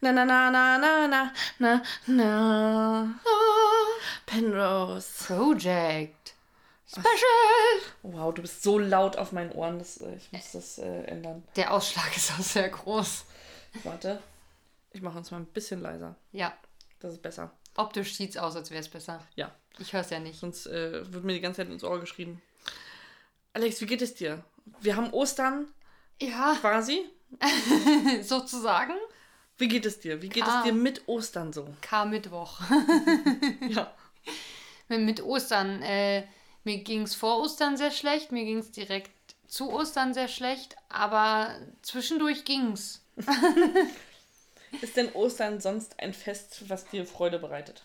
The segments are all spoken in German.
Na na na na na na na na. Penrose. Project. Special! Wow, du bist so laut auf meinen Ohren, dass, äh, ich muss das äh, ändern. Der Ausschlag ist auch sehr groß. Warte. Ich mache uns mal ein bisschen leiser. Ja. Das ist besser. Optisch sieht's aus, als wäre es besser. Ja. Ich höre es ja nicht. Sonst äh, wird mir die ganze Zeit ins Ohr geschrieben. Alex, wie geht es dir? Wir haben Ostern Ja, quasi. sozusagen. Wie geht es dir? Wie geht Ah. es dir mit Ostern so? K-Mittwoch. Ja. mit, Ostern. Äh, mir ging's vor Ostern sehr schlecht, mir ging's direkt zu Ostern sehr schlecht, aber zwischendurch ging's. Ist denn Ostern sonst ein Fest, was dir Freude bereitet?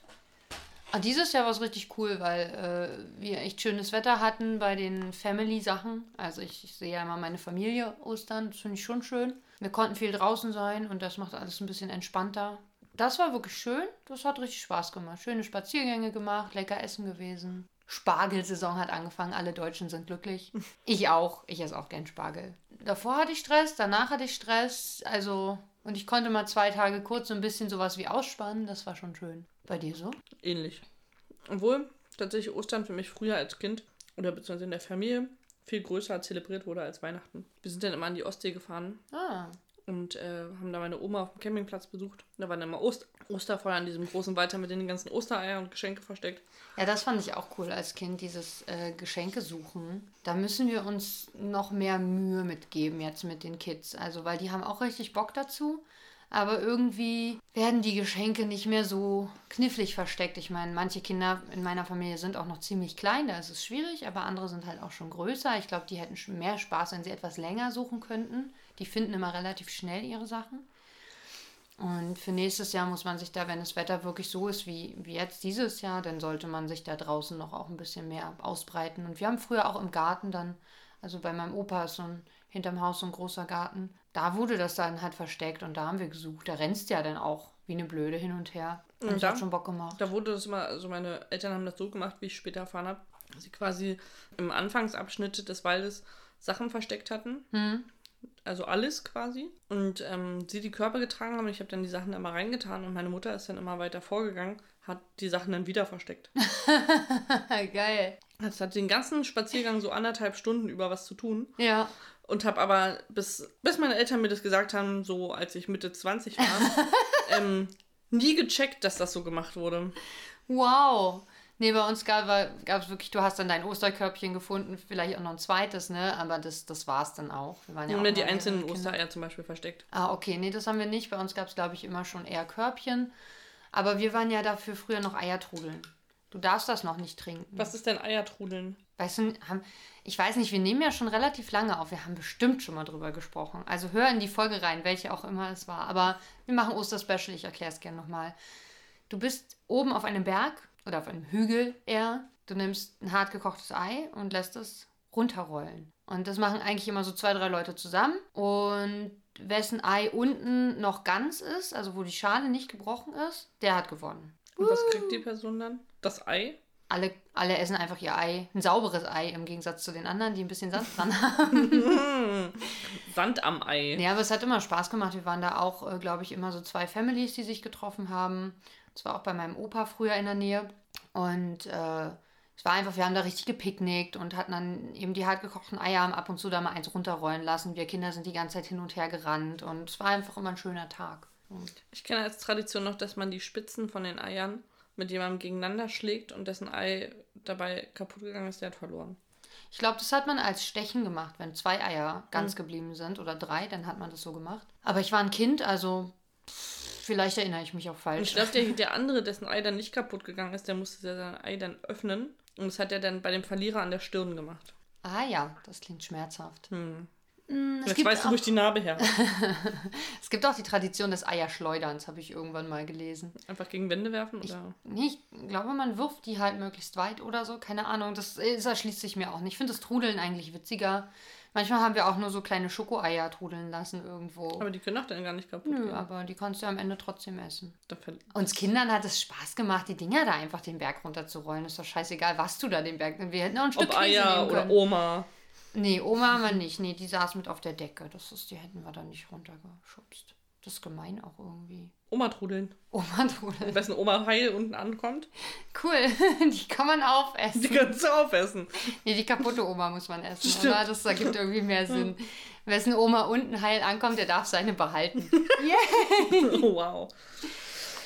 Ah, dieses Jahr war es richtig cool, weil äh, wir echt schönes Wetter hatten bei den Family-Sachen. Also ich, ich sehe ja immer meine Familie Ostern, das finde ich schon schön. Wir konnten viel draußen sein und das macht alles ein bisschen entspannter. Das war wirklich schön, das hat richtig Spaß gemacht. Schöne Spaziergänge gemacht, lecker essen gewesen. Spargelsaison hat angefangen, alle Deutschen sind glücklich. Ich auch, ich esse auch gern Spargel. Davor hatte ich Stress, danach hatte ich Stress, also... Und ich konnte mal zwei Tage kurz so ein bisschen sowas wie ausspannen, das war schon schön. Bei dir so? Ähnlich. Obwohl tatsächlich Ostern für mich früher als Kind oder beziehungsweise in der Familie viel größer zelebriert wurde als Weihnachten. Wir sind dann immer an die Ostsee gefahren Ah, und äh, haben da meine Oma auf dem Campingplatz besucht. Da waren immer Ost Osterfeuer an diesem großen haben wir den ganzen Ostereier und Geschenke versteckt. Ja, das fand ich auch cool als Kind, dieses äh, Geschenke suchen. Da müssen wir uns noch mehr Mühe mitgeben jetzt mit den Kids. Also, weil die haben auch richtig Bock dazu. Aber irgendwie werden die Geschenke nicht mehr so knifflig versteckt. Ich meine, manche Kinder in meiner Familie sind auch noch ziemlich klein, da ist es schwierig, aber andere sind halt auch schon größer. Ich glaube, die hätten mehr Spaß, wenn sie etwas länger suchen könnten. Die finden immer relativ schnell ihre Sachen. Und für nächstes Jahr muss man sich da, wenn das Wetter wirklich so ist wie, wie jetzt dieses Jahr, dann sollte man sich da draußen noch auch ein bisschen mehr ausbreiten. Und wir haben früher auch im Garten dann, also bei meinem Opa ist so ein, hinterm Haus so ein großer Garten, da wurde das dann halt versteckt und da haben wir gesucht. Da rennst du ja dann auch wie eine Blöde hin und her. Und das da- hat schon Bock gemacht. Da wurde das immer, also meine Eltern haben das so gemacht, wie ich später erfahren habe, dass sie quasi im Anfangsabschnitt des Waldes Sachen versteckt hatten. Also alles quasi. Und ähm, sie die Körper getragen haben. Ich habe dann die Sachen da mal reingetan und meine Mutter ist dann immer weiter vorgegangen, hat die Sachen dann wieder versteckt. Geil. Das hat den ganzen Spaziergang so anderthalb Stunden über was zu tun. Ja. Und habe aber, bis, bis meine Eltern mir das gesagt haben, so als ich Mitte 20 war, ähm, nie gecheckt, dass das so gemacht wurde. Wow. Nee, bei uns gab es wirklich, du hast dann dein Osterkörbchen gefunden, vielleicht auch noch ein zweites, ne? Aber das, das war es dann auch. Wir waren ja auch mir die einzelnen. Ostereier zum Beispiel versteckt. Ah, okay, nee, das haben wir nicht. Bei uns gab es, glaube ich, immer schon eher Körbchen. Aber wir waren ja dafür früher noch Eiertrudeln. Du darfst das noch nicht trinken. Was ist denn Eiertrudeln? Weißt du, haben, ich weiß nicht, wir nehmen ja schon relativ lange auf. Wir haben bestimmt schon mal drüber gesprochen. Also hör in die Folge rein, welche auch immer es war. Aber wir machen Osterspecial, ich erkläre es gerne nochmal. Du bist oben auf einem Berg oder auf einem Hügel eher. Du nimmst ein hart gekochtes Ei und lässt es runterrollen. Und das machen eigentlich immer so zwei, drei Leute zusammen. Und wessen Ei unten noch ganz ist, also wo die Schale nicht gebrochen ist, der hat gewonnen. Und was kriegt die Person dann? Das Ei? Alle, alle essen einfach ihr Ei, ein sauberes Ei im Gegensatz zu den anderen, die ein bisschen Sand dran haben. Sand am Ei. Ja, aber es hat immer Spaß gemacht. Wir waren da auch, äh, glaube ich, immer so zwei Families, die sich getroffen haben. Das war auch bei meinem Opa früher in der Nähe. Und äh, es war einfach, wir haben da richtig gepicknickt und hatten dann eben die hart gekochten Eier haben ab und zu da mal eins runterrollen lassen. Wir Kinder sind die ganze Zeit hin und her gerannt und es war einfach immer ein schöner Tag. Ich kenne als Tradition noch, dass man die Spitzen von den Eiern mit jemandem gegeneinander schlägt und dessen Ei dabei kaputt gegangen ist, der hat verloren. ich glaube, das hat man als Stechen gemacht. Wenn zwei Eier ganz geblieben sind oder drei, dann hat man das so gemacht. Aber ich war ein Kind, also vielleicht erinnere ich mich auch Und falsch. ich glaube, der, der andere, dessen Ei dann nicht kaputt gegangen ist, der musste ja sein Ei dann öffnen. Und das hat er dann bei dem Verlierer an der Stirn gemacht. Ah ja, das klingt schmerzhaft. Hm. Jetzt gibt, weißt du, auch, ich die Narbe her es gibt auch die Tradition des Eierschleuderns, habe ich irgendwann mal gelesen. Einfach gegen Wände werfen? Oder? Nee, ich glaube, man wirft die halt möglichst weit oder so, keine Ahnung. Das, das erschließt sich mir auch nicht. Ich finde das Trudeln eigentlich witziger. Manchmal haben wir auch nur so kleine Schokoeier trudeln lassen irgendwo. Aber die können doch dann gar nicht kaputt Nö, gehen. aber die kannst du am Ende trotzdem essen. Uns Kindern hat es Spaß gemacht, die Dinger da einfach den Berg runterzurollen. Ist doch scheißegal, was du da den Berg. Wir hätten auch ein Stück Ob Käse Eier nehmen oder können. Oma. Nee, Oma haben wir nicht. Nee, die saß mit auf der Decke. Das ist, die hätten wir dann nicht runtergeschubst. Das ist gemein auch irgendwie. Oma trudeln. Oma trudeln. Am besten Oma heil unten ankommt. Cool, die kann man aufessen. Die kannst du aufessen. Nee, die kaputte Oma muss man essen, Stimmt. oder? Das ergibt irgendwie mehr Sinn. Wessen Oma unten heil ankommt, der darf seine behalten. Oh, wow.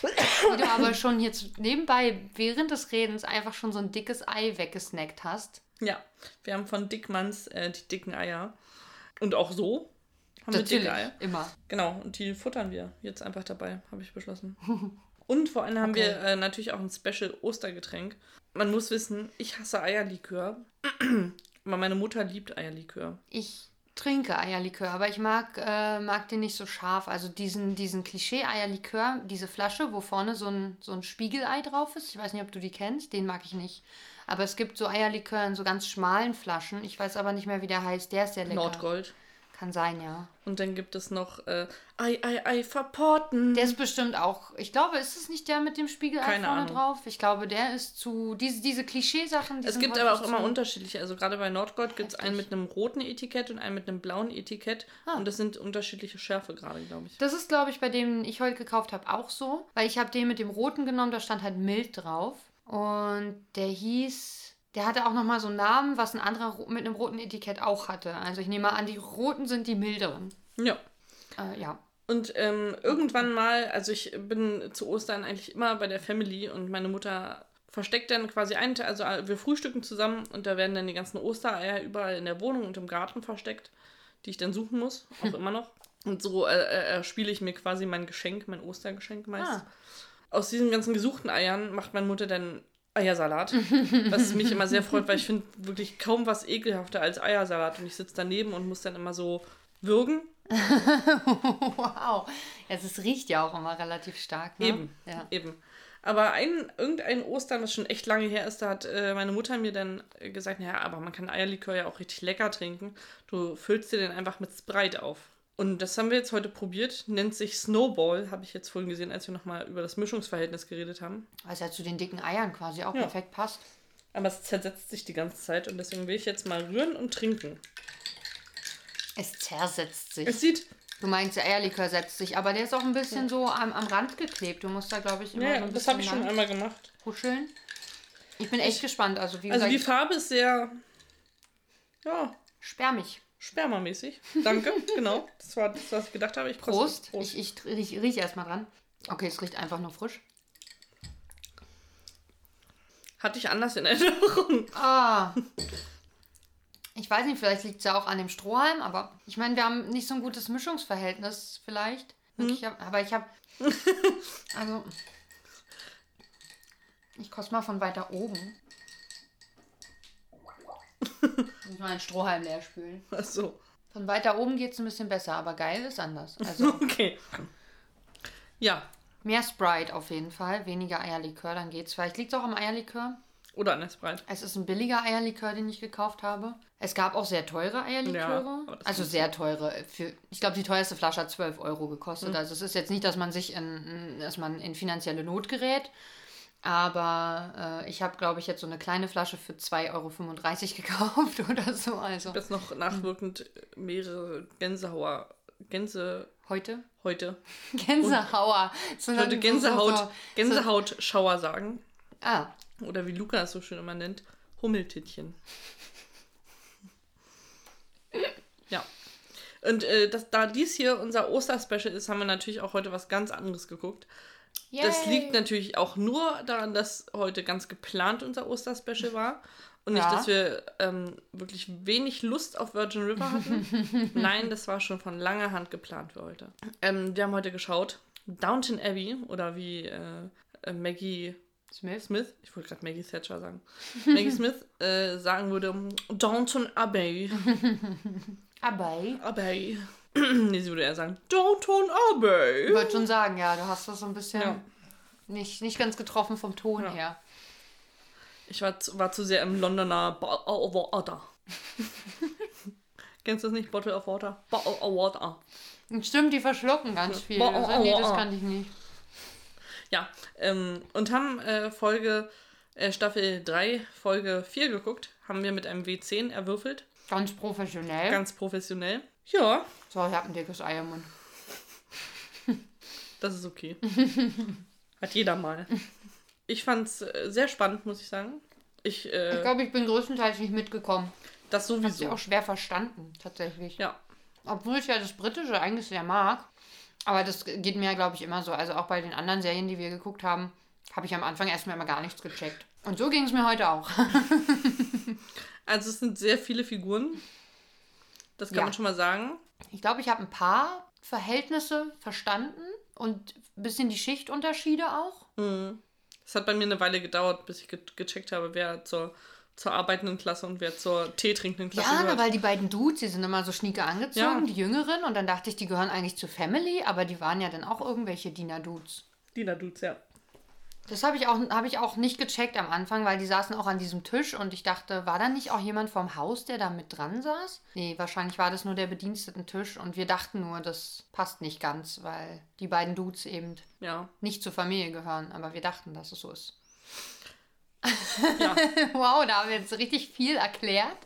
Wie du aber schon jetzt nebenbei während des Redens einfach schon so ein dickes Ei weggesnackt hast. Ja, wir haben von Dickmanns äh, die dicken Eier. Und auch so haben wir dicke Eier. immer. Genau, und die futtern wir jetzt einfach dabei, habe ich beschlossen. Und vor allem haben Okay. wir äh, natürlich auch ein Special Ostergetränk. Man muss wissen, ich hasse Eierlikör. Aber meine Mutter liebt Eierlikör. Ich trinke Eierlikör, aber ich mag, äh, mag den nicht so scharf. Also diesen, diesen Klischee-Eierlikör, diese Flasche, wo vorne so ein, so ein Spiegelei drauf ist. Ich weiß nicht, ob du die kennst, den mag ich nicht. Aber es gibt so Eierlikör in so ganz schmalen Flaschen. Ich weiß aber nicht mehr, wie der heißt. Der ist sehr lecker. Nordgold. Kann sein, ja. Und dann gibt es noch äh, Ei, Ei, Ei, verporten. Der ist bestimmt auch, ich glaube, ist es nicht der mit dem Spiegelei Keine vorne Ahnung. drauf? Ich glaube, der ist zu, diese, diese Klischeesachen. die es gibt aber auch immer unterschiedliche. Also gerade bei Nordgold gibt es einen mit einem roten Etikett und einen mit einem blauen Etikett. Ah. Und das sind unterschiedliche Schärfe gerade, glaube ich. Das ist, glaube ich, bei dem ich heute gekauft habe, auch so. Weil ich habe den mit dem roten genommen, da stand halt mild drauf. Und der hieß, der hatte auch nochmal so einen Namen, was ein anderer mit einem roten Etikett auch hatte. Also ich nehme mal an, die roten sind die milderen. Ja. Äh, ja. Und ähm, irgendwann mal, also ich bin zu Ostern eigentlich immer bei der Family und meine Mutter versteckt dann quasi einen Teil, also äh, wir frühstücken zusammen und da werden dann die ganzen Ostereier überall in der Wohnung und im Garten versteckt, die ich dann suchen muss, auch immer noch. Und so äh, äh, spiele ich mir quasi mein Geschenk, mein Ostergeschenk meist. Ah. Aus diesen ganzen gesuchten Eiern macht meine Mutter dann Eiersalat, was mich immer sehr freut, weil ich finde wirklich kaum was ekelhafter als Eiersalat und ich sitze daneben und muss dann immer so würgen wow. Es riecht ja auch immer relativ stark. Ne? Eben, Ja. eben. Aber ein, irgendein Ostern, was schon echt lange her ist, da hat äh, meine Mutter mir dann gesagt, naja, aber man kann Eierlikör ja auch richtig lecker trinken. Du füllst dir den einfach mit Sprite auf. Und das haben wir jetzt heute probiert. Nennt sich Snowball, habe ich jetzt vorhin gesehen, als wir nochmal über das Mischungsverhältnis geredet haben. Was ja zu den dicken Eiern quasi auch Ja. perfekt passt. Aber es zersetzt sich die ganze Zeit und deswegen will ich jetzt mal rühren und trinken. Es zersetzt sich. Es sieht, Du meinst, der Eierlikör setzt sich, aber der ist auch ein bisschen so am, am Rand geklebt. Du musst da, glaube ich, immer ja, so ein das bisschen habe ich schon einmal gemacht. huscheln. Ich bin echt gespannt. Also, wie Also gesagt, die Farbe ist sehr, ja, spermig. Spermamäßig. Danke, genau. Das war das, was ich gedacht habe. Ich koste- Prost. Ich, ich riech, riech erstmal dran. Okay, es riecht einfach nur frisch. Hatte ich anders in Erinnerung. Ah. Ich weiß nicht, vielleicht liegt es ja auch an dem Strohhalm, aber ich meine, wir haben nicht so ein gutes Mischungsverhältnis vielleicht. Wirklich, aber ich habe. Also. Ich koste mal von weiter oben. Muss mal einen Strohhalm leer spülen. Ach so. Von weiter oben geht es ein bisschen besser, aber geil ist anders. Also Okay. Ja. mehr Sprite auf jeden Fall, weniger Eierlikör, dann geht's. Vielleicht liegt es auch am Eierlikör. Oder an der Sprite. Es ist ein billiger Eierlikör, den ich gekauft habe. Es gab auch sehr teure Eierliköre. Ja, also sehr teure. Für, ich glaube, die teuerste Flasche hat 12 Euro gekostet. Also es ist jetzt nicht, dass man sich in, dass man in finanzielle Not gerät. Aber äh, ich habe, glaube ich, jetzt so eine kleine Flasche für 2,35 Euro gekauft oder so. Also Jetzt noch nachwirkend mehrere Gänsehauer. Gänse heute? heute. Gänsehauer. So Ich wollte Gänsehaut, so- so- Gänsehautschauer sagen. Ah, Oder wie Luca es so schön immer nennt, Hummeltittchen. ja. Und äh, das, da dies hier unser Osterspecial ist, haben wir natürlich auch heute was ganz anderes geguckt. Das yay. liegt natürlich auch nur daran, dass heute ganz geplant unser Osterspecial war. Und nicht, Ja. dass wir ähm, wirklich wenig Lust auf Virgin River hatten. Nein, das war schon von langer Hand geplant für heute. Ähm, wir haben heute geschaut Downton Abbey oder wie äh, äh, Maggie Smith. Smith, ich wollte gerade Maggie Thatcher sagen, Maggie Smith äh, sagen würde Downton Abbey. Aber Abbey. nee, sie würde eher sagen Downton Abbey. ich wollte schon sagen, ja, du hast das so ein bisschen Ja. nicht, nicht ganz getroffen vom Ton Ja. her. Ich war zu, war zu sehr im Londoner Bottle of Water. Kennst du das nicht? Bottle of Water? Bottle of Water. Stimmt, die verschlucken ganz viel. Boah, Also, nee, das kann ich nicht. Ja, ähm, und haben äh, Folge, äh, Staffel 3, Folge 4 geguckt. Haben wir mit einem W10 erwürfelt. Ganz professionell. Ganz professionell. Ja, so, ich habe ein dickes Ei im Mund. Das ist okay. Hat jeder mal. Ich fand's äh, sehr spannend, muss ich sagen. Ich, äh, Ich glaube, ich bin größtenteils nicht mitgekommen. das Habe ich sowieso. auch schwer verstanden, tatsächlich. Ja. Obwohl ich ja das Britische eigentlich sehr mag. Aber das geht mir, glaube ich, immer so. Also auch bei den anderen Serien, die wir geguckt haben, habe ich am Anfang erstmal immer gar nichts gecheckt. Und so ging es mir heute auch. Also es sind sehr viele Figuren. Das kann Ja. man schon mal sagen. Ich glaube, ich habe ein paar Verhältnisse verstanden und ein bisschen die Schichtunterschiede auch. Es hat bei mir eine Weile gedauert, bis ich ge gecheckt habe, wer zur, zur arbeitenden Klasse und wer zur Tee trinkenden Klasse Ja, na, gehört. weil die beiden Dudes, die sind immer so schnieke angezogen, Ja. die Jüngeren. Und dann dachte ich, die gehören eigentlich zur Family, aber die waren ja dann auch irgendwelche Diener-Dudes. Dina Dudes, ja. Das habe ich, auch- hab ich auch nicht gecheckt am Anfang, weil die saßen auch an diesem Tisch und ich dachte, war da nicht auch jemand vom Haus, der da mit dran saß? Nee, wahrscheinlich war das nur der Bedienstetentisch und wir dachten nur, das passt nicht ganz, weil die beiden Dudes eben Ja. nicht zur Familie gehören, aber wir dachten, dass es so ist. Ja. Wow, da haben wir jetzt richtig viel erklärt.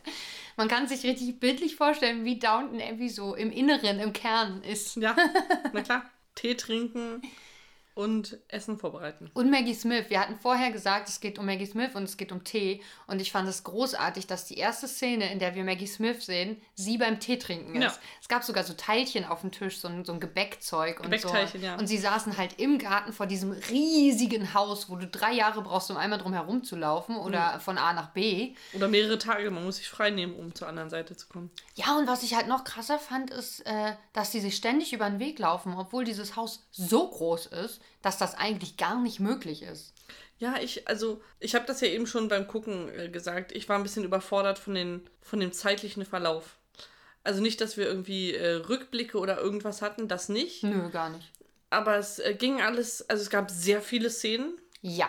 Man kann sich richtig bildlich vorstellen, wie Downton Abbey so im Inneren, im Kern ist. ja, na klar. Tee trinken und Essen vorbereiten. Und Maggie Smith. Wir hatten vorher gesagt, es geht um Maggie Smith und es geht um Tee. Und ich fand es großartig, dass die erste Szene, in der wir Maggie Smith sehen, sie beim Tee trinken ist. Ja. Es gab sogar so Teilchen auf dem Tisch, so ein, so ein Gebäckzeug und Gebäckteilchen, so. ja. Und sie saßen halt im Garten vor diesem riesigen Haus, wo du drei Jahre brauchst, um einmal drum herum zu laufen oder von A nach B. Oder mehrere Tage. Man muss sich frei nehmen, um zur anderen Seite zu kommen. Ja, und was ich halt noch krasser fand, ist, äh, dass die sich ständig über den Weg laufen, obwohl dieses Haus so groß ist, dass das eigentlich gar nicht möglich ist. Ja, ich, also, ich habe das ja eben schon beim Gucken äh, gesagt. Ich war ein bisschen überfordert von, den, von dem zeitlichen Verlauf. Also nicht, dass wir irgendwie äh, Rückblicke oder irgendwas hatten, das nicht. Nö, gar nicht. Aber es äh, ging alles, also es gab sehr viele Szenen Ja.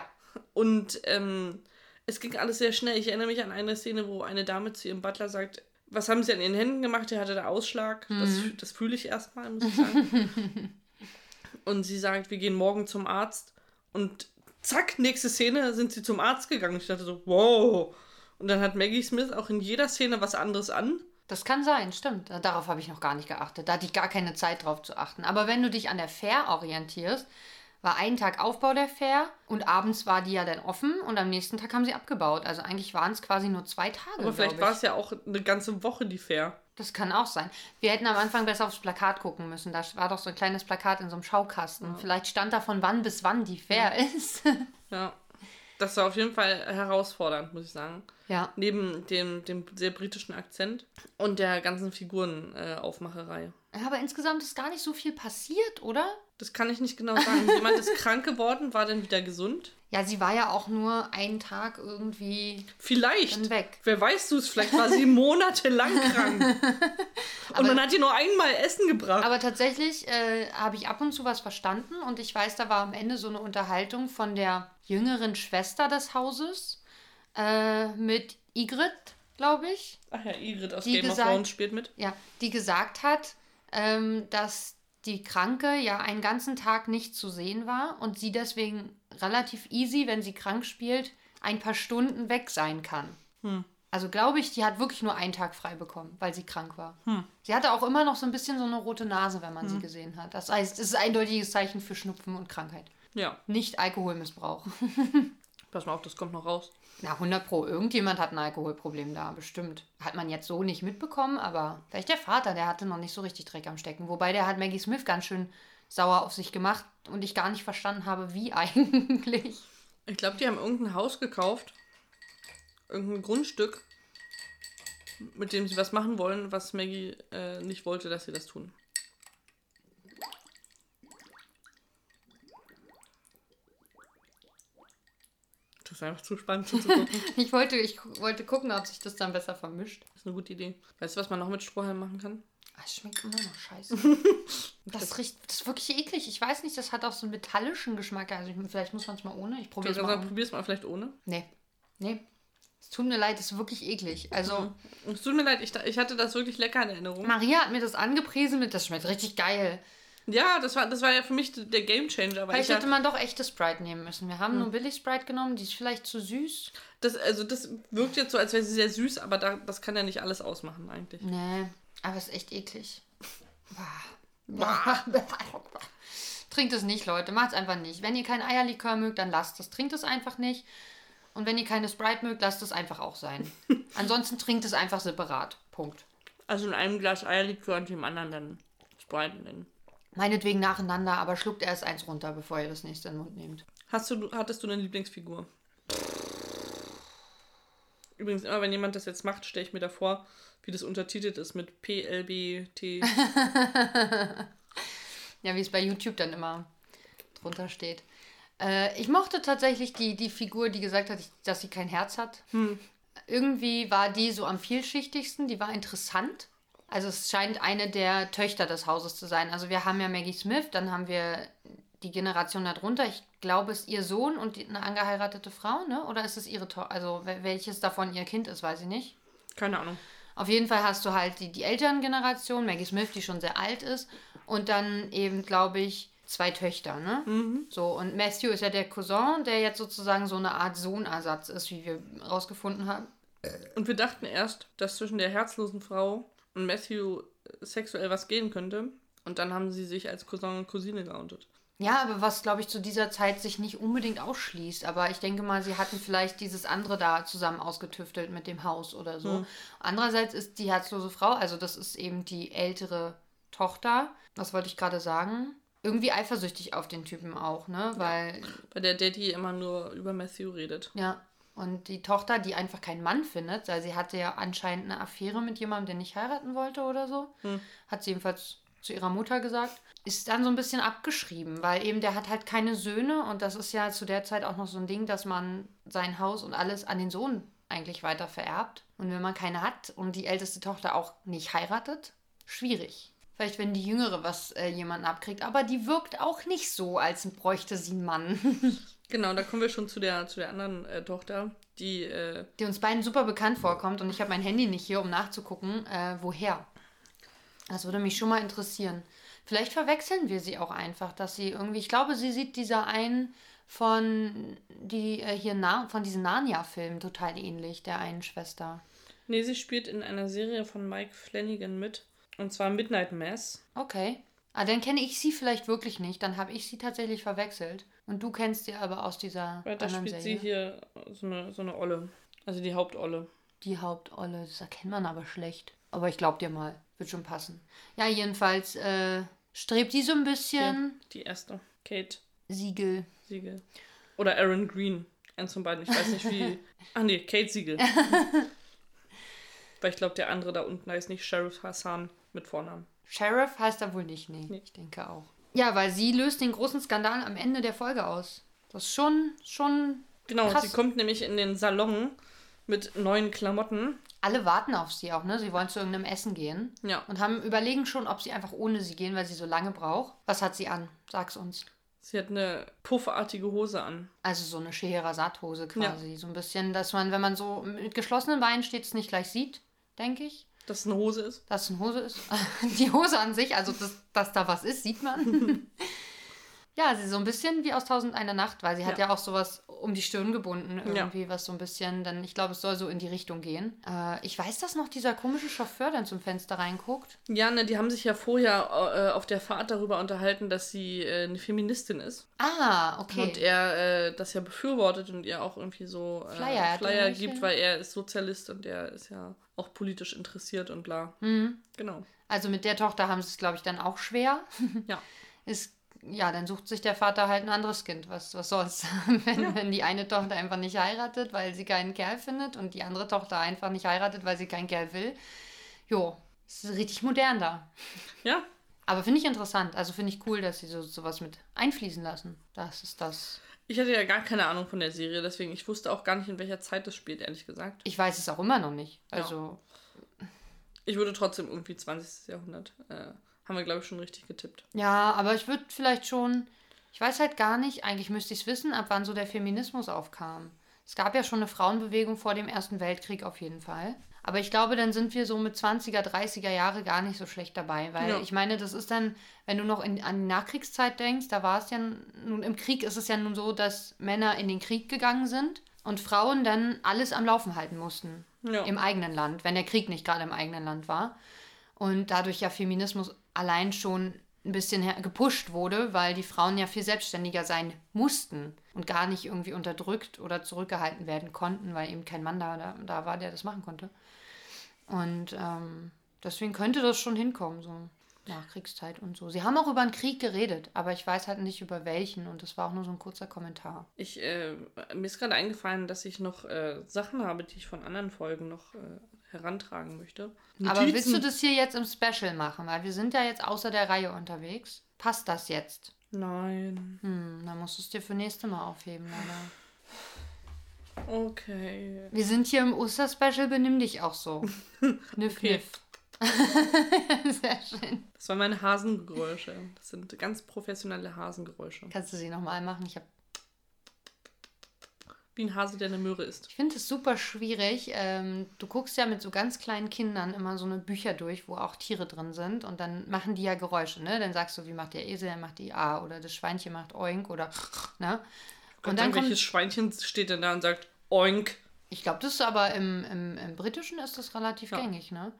und ähm, es ging alles sehr schnell. Ich erinnere mich an eine Szene, wo eine Dame zu ihrem Butler sagt, was haben sie an ihren Händen gemacht? Der hatte da Ausschlag. Das, das fühle ich erstmal, muss ich sagen. und sie sagt, wir gehen morgen zum Arzt. Und zack, nächste Szene sind sie zum Arzt gegangen. Ich dachte so, wow. Und dann hat Maggie Smith auch in jeder Szene was anderes an. Das kann sein, stimmt. Darauf habe ich noch gar nicht geachtet. Da hatte ich gar keine Zeit drauf zu achten. Aber wenn du dich an der Fair orientierst, war ein Tag Aufbau der Fair und abends war die ja dann offen und am nächsten Tag haben sie abgebaut. Also eigentlich waren es quasi nur zwei Tage. Aber vielleicht war es ja auch eine ganze Woche die Fair. Das kann auch sein. Wir hätten am Anfang besser aufs Plakat gucken müssen. Da war doch so ein kleines Plakat in so einem Schaukasten. Vielleicht stand da von wann bis wann die Fair ist. Ja. Das war auf jeden Fall herausfordernd, muss ich sagen. ja. Neben dem, dem sehr britischen Akzent und der ganzen Figurenaufmacherei. Äh, Aufmacherei. Aber insgesamt ist gar nicht so viel passiert, oder? das kann ich nicht genau sagen. Jemand ist krank geworden, war dann wieder gesund. Ja, sie war ja auch nur einen Tag irgendwie Vielleicht. weg. Wer weiß du es, vielleicht war sie monatelang krank. und man hat ihr nur einmal Essen gebracht. Aber tatsächlich äh, habe ich ab und zu was verstanden und ich weiß, da war am Ende so eine Unterhaltung von der jüngeren Schwester des Hauses äh, mit Igrit, glaube ich. Ach ja, Igrit aus Game gesagt- of Thrones spielt mit. Ja, die gesagt hat, ähm, dass die Kranke ja einen ganzen Tag nicht zu sehen war und sie deswegen relativ easy, wenn sie krank spielt, ein paar Stunden weg sein kann. Also glaube ich, die hat wirklich nur einen Tag frei bekommen, weil sie krank war. Sie hatte auch immer noch so ein bisschen so eine rote Nase, wenn man sie gesehen hat. Das heißt, es ist ein eindeutiges Zeichen für Schnupfen und Krankheit. Ja, Nicht Alkoholmissbrauch. pass mal auf, das kommt noch raus. Na, 100 Pro. Irgendjemand hat ein Alkoholproblem da, bestimmt. Hat man jetzt so nicht mitbekommen, aber vielleicht der Vater, der hatte noch nicht so richtig Dreck am Stecken. Wobei der hat Maggie Smith ganz schön sauer auf sich gemacht und ich gar nicht verstanden habe, wie eigentlich. Ich glaube, die haben irgendein Haus gekauft. Irgendein Grundstück, mit dem sie was machen wollen, was Maggie äh, nicht wollte, dass sie das tun. Das ist einfach zu spannend zuzugucken. Ich wollte, ich wollte gucken, ob sich das dann besser vermischt. Das ist eine gute Idee. Weißt du, was man noch mit Strohhalm machen kann? Ah, Es schmeckt immer noch scheiße. Das, riecht, das ist wirklich eklig. Ich weiß nicht, das hat auch so einen metallischen Geschmack. Also ich, vielleicht muss man es mal ohne. Ich probiere es mal. Ohne. probier's mal vielleicht ohne. Nee. Nee. Es tut mir leid, das ist wirklich eklig. Also, Es tut mir leid, ich, ich hatte das wirklich lecker in Erinnerung. Maria hat mir das angepriesen mit, das schmeckt richtig geil. Ja, das war, das war ja für mich der Game Changer. Weil Vielleicht ich hätte man doch echte Sprite nehmen müssen. Wir haben nur billig Sprite genommen, die ist vielleicht zu süß. das, also das wirkt jetzt so, als wäre sie sehr süß, aber da, das kann ja nicht alles ausmachen eigentlich. Nee, aber es ist echt eklig. Trinkt es nicht, Leute. Macht es einfach nicht. Wenn ihr kein Eierlikör mögt, dann lasst es. Trinkt es einfach nicht. Und wenn ihr keine Sprite mögt, lasst es einfach auch sein. Ansonsten trinkt es einfach separat. Punkt. Also in einem Glas Eierlikör und dem anderen dann Sprite nennen. Meinetwegen nacheinander, aber schluckt erst eins runter, bevor ihr das nächste in den Mund nehmt. Hast du, hattest du eine Lieblingsfigur? Übrigens, immer wenn jemand das jetzt macht, stelle ich mir davor, wie das untertitelt ist mit PLBT. ja, wie es bei YouTube dann immer drunter steht. Äh, ich mochte tatsächlich die, die Figur, die gesagt hat, dass sie kein Herz hat. Hm. Irgendwie war die so am vielschichtigsten, die war interessant. Also es scheint eine der Töchter des Hauses zu sein. Also wir haben ja Maggie Smith, dann haben wir die Generation darunter. Ich glaube, es ist ihr Sohn und eine angeheiratete Frau, ne? Oder ist es ihre Tochter? Also welches davon ihr Kind ist, weiß ich nicht. Keine Ahnung. Auf jeden Fall hast du halt die, die Elterngeneration, Maggie Smith, die schon sehr alt ist. Und dann eben, glaube ich, zwei Töchter, ne? Mhm. So, und Matthew ist ja der Cousin, der jetzt sozusagen so eine Art Sohnersatz ist, wie wir rausgefunden haben. Und wir dachten erst, dass zwischen der herzlosen Frau und Matthew sexuell was gehen könnte. Und dann haben sie sich als Cousin und Cousine geoutet. Ja, aber was, glaube ich, zu dieser Zeit sich nicht unbedingt ausschließt. Aber ich denke mal, sie hatten vielleicht dieses andere da zusammen ausgetüftelt mit dem Haus oder so. Hm. Andererseits ist die herzlose Frau, also das ist eben die ältere Tochter. Was wollte ich gerade sagen? Irgendwie eifersüchtig auf den Typen auch, ne? Weil. Ja, weil der Daddy immer nur über Matthew redet. Ja. Und die Tochter, die einfach keinen Mann findet, weil sie hatte ja anscheinend eine Affäre mit jemandem, der nicht heiraten wollte oder so, hm. hat sie jedenfalls zu ihrer Mutter gesagt, ist dann so ein bisschen abgeschrieben, weil eben der hat halt keine Söhne und das ist ja zu der Zeit auch noch so ein Ding, dass man sein Haus und alles an den Sohn eigentlich weiter vererbt. Und wenn man keine hat und die älteste Tochter auch nicht heiratet, schwierig. Vielleicht, wenn die Jüngere was äh, jemanden abkriegt, aber die wirkt auch nicht so, als bräuchte sie einen Mann. genau, da kommen wir schon zu der, zu der anderen äh, Tochter, die. Äh die uns beiden super bekannt vorkommt und ich habe mein Handy nicht hier, um nachzugucken, äh, woher. Das würde mich schon mal interessieren. Vielleicht verwechseln wir sie auch einfach, dass sie irgendwie, ich glaube, sie sieht dieser einen von die äh, hier na, von diesen Narnia-Filmen total ähnlich, der einen Schwester. Nee, sie spielt in einer Serie von Mike Flanagan mit. Und zwar Midnight Mass. Okay. Ah, dann kenne ich sie vielleicht wirklich nicht. Dann habe ich sie tatsächlich verwechselt. Und du kennst sie aber aus dieser Weil da spielt Serie. sie hier so eine, so eine Olle. Also die Hauptolle. Die Hauptolle, das erkennt man aber schlecht. Aber ich glaub dir mal, wird schon passen. Ja, jedenfalls äh, strebt die so ein bisschen. Die, die erste. Kate. Siegel. Siegel. Oder Aaron Green. Eins von beiden. Ich weiß nicht wie. Ach nee, Kate Siegel. Weil ich glaube, der andere da unten heißt nicht Sheriff Hassan mit Vornamen. Sheriff heißt er wohl nicht, nee. nee. Ich denke auch. Ja, weil sie löst den großen Skandal am Ende der Folge aus. Das ist schon, schon. Genau, krass. sie kommt nämlich in den Salon mit neuen Klamotten. Alle warten auf sie auch, ne? Sie wollen zu irgendeinem Essen gehen. Ja. Und haben überlegen schon, ob sie einfach ohne sie gehen, weil sie so lange braucht. Was hat sie an? Sag's uns. Sie hat eine puffartige Hose an. Also so eine Scheherazade-Hose quasi. Ja. So ein bisschen, dass man, wenn man so mit geschlossenen Beinen steht, es nicht gleich sieht denke ich. Dass es eine Hose ist? Dass es eine Hose ist. Die Hose an sich, also dass, dass da was ist, sieht man. ja, sie ist so ein bisschen wie aus Tausend einer Nacht, weil sie hat ja, auch sowas um die Stirn gebunden, irgendwie, ja. was so ein bisschen, dann, ich glaube, es soll so in die Richtung gehen. Äh, ich weiß, dass noch dieser komische Chauffeur dann zum Fenster reinguckt. Ja, ne, die haben sich ja vorher äh, auf der Fahrt darüber unterhalten, dass sie äh, eine Feministin ist. Ah, okay. Und er äh, das ja befürwortet und ihr auch irgendwie so äh, Flyer, Flyer gibt, weil er ist Sozialist und der ist ja auch politisch interessiert und bla. Mhm. Genau. Also mit der Tochter haben sie es, glaube ich, dann auch schwer. ja. Ist, ja, dann sucht sich der Vater halt ein anderes Kind. Was, was soll's? wenn, ja. wenn die eine Tochter einfach nicht heiratet, weil sie keinen Kerl findet und die andere Tochter einfach nicht heiratet, weil sie keinen Kerl will. Jo, ist richtig modern da. Ja. Aber finde ich interessant. Also finde ich cool, dass sie so sowas mit einfließen lassen. Das ist das. Ich hatte ja gar keine Ahnung von der Serie, deswegen ich wusste auch gar nicht, in welcher Zeit das spielt, ehrlich gesagt. Ich weiß es auch immer noch nicht. Also. Ja. Ich würde trotzdem irgendwie 20. Jahrhundert. Äh, haben wir, glaube ich, schon richtig getippt. Ja, aber ich würde vielleicht schon. Ich weiß halt gar nicht, eigentlich müsste ich es wissen, ab wann so der Feminismus aufkam. Es gab ja schon eine Frauenbewegung vor dem Ersten Weltkrieg auf jeden Fall. Aber ich glaube, dann sind wir so mit 20er, 30er Jahre gar nicht so schlecht dabei, weil ja. ich meine, das ist dann, wenn du noch in, an die Nachkriegszeit denkst, da war es ja nun im Krieg ist es ja nun so, dass Männer in den Krieg gegangen sind und Frauen dann alles am Laufen halten mussten ja. im eigenen Land, wenn der Krieg nicht gerade im eigenen Land war. Und dadurch ja Feminismus allein schon ein bisschen gepusht wurde, weil die Frauen ja viel selbstständiger sein mussten und gar nicht irgendwie unterdrückt oder zurückgehalten werden konnten, weil eben kein Mann da, da, war, der das machen konnte. Und ähm, deswegen könnte das schon hinkommen, so Nachkriegszeit und so. Sie haben auch über einen Krieg geredet, aber ich weiß halt nicht über welchen und das war auch nur so ein kurzer Kommentar. Ich, äh, mir ist gerade eingefallen, dass ich noch äh, Sachen habe, die ich von anderen Folgen noch äh, herantragen möchte. Notizen. Aber willst du das hier jetzt im Special machen? Weil wir sind ja jetzt außer der Reihe unterwegs. Passt das jetzt? Nein. Hm, dann musst du es dir für nächste Mal aufheben, leider. Okay. Wir sind hier im Oster-Special, benimm dich auch so. niff, okay. niff. Sehr schön. Das waren meine Hasengeräusche. Das sind ganz professionelle Hasengeräusche. Kannst du sie nochmal machen? Ich habe wie ein Hase, der eine Möhre ist. Ich finde es super schwierig. Ähm, du guckst ja mit so ganz kleinen Kindern immer so eine Bücher durch, wo auch Tiere drin sind und dann machen die ja Geräusche, ne? Dann sagst du, wie macht der Esel, dann macht die A oder das Schweinchen macht Oink oder ne? Und dann kommt, welches Schweinchen steht denn da und sagt Oink? Ich glaube, das ist aber im, im, im Britischen ist das relativ ja. gängig, ne?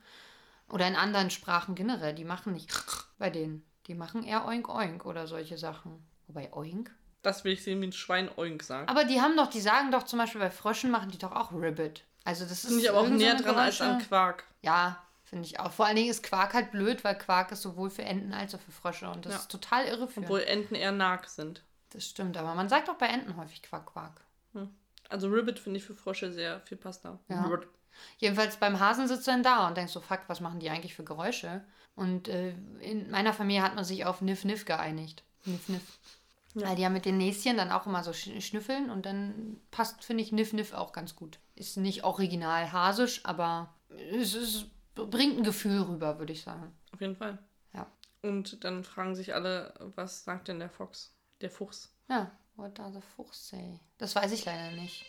Oder in anderen Sprachen generell, die machen nicht bei denen. Die machen eher Oink Oink oder solche Sachen. Wobei Oink das will ich sehen, wie ein Schwein Oink sagt. Aber die haben doch, die sagen doch zum Beispiel bei Fröschen machen die doch auch Ribbit. Also das ist. Finde ich aber auch näher dran als an Quark. Ja, finde ich auch. Vor allen Dingen ist Quark halt blöd, weil Quark ist sowohl für Enten als auch für Frösche und das ja. ist total irre für. Obwohl Enten eher Nag sind. Das stimmt, aber man sagt auch bei Enten häufig Quark, Quark. Hm. Also Ribbit finde ich für Frösche sehr viel passter. Ja. Jedenfalls beim Hasen sitzt du dann da und denkst so, fuck, was machen die eigentlich für Geräusche? Und äh, in meiner Familie hat man sich auf Niff Niff geeinigt. Niff Niff. Ja. Weil die ja mit den Näschen dann auch immer so schnüffeln und dann passt, finde ich, Niff Niff auch ganz gut. Ist nicht original hasisch, aber es, es bringt ein Gefühl rüber, würde ich sagen. Auf jeden Fall. Ja. Und dann fragen sich alle, was sagt denn der Fox? Der Fuchs. Ja, what does the Fuchs say? Das weiß ich leider nicht.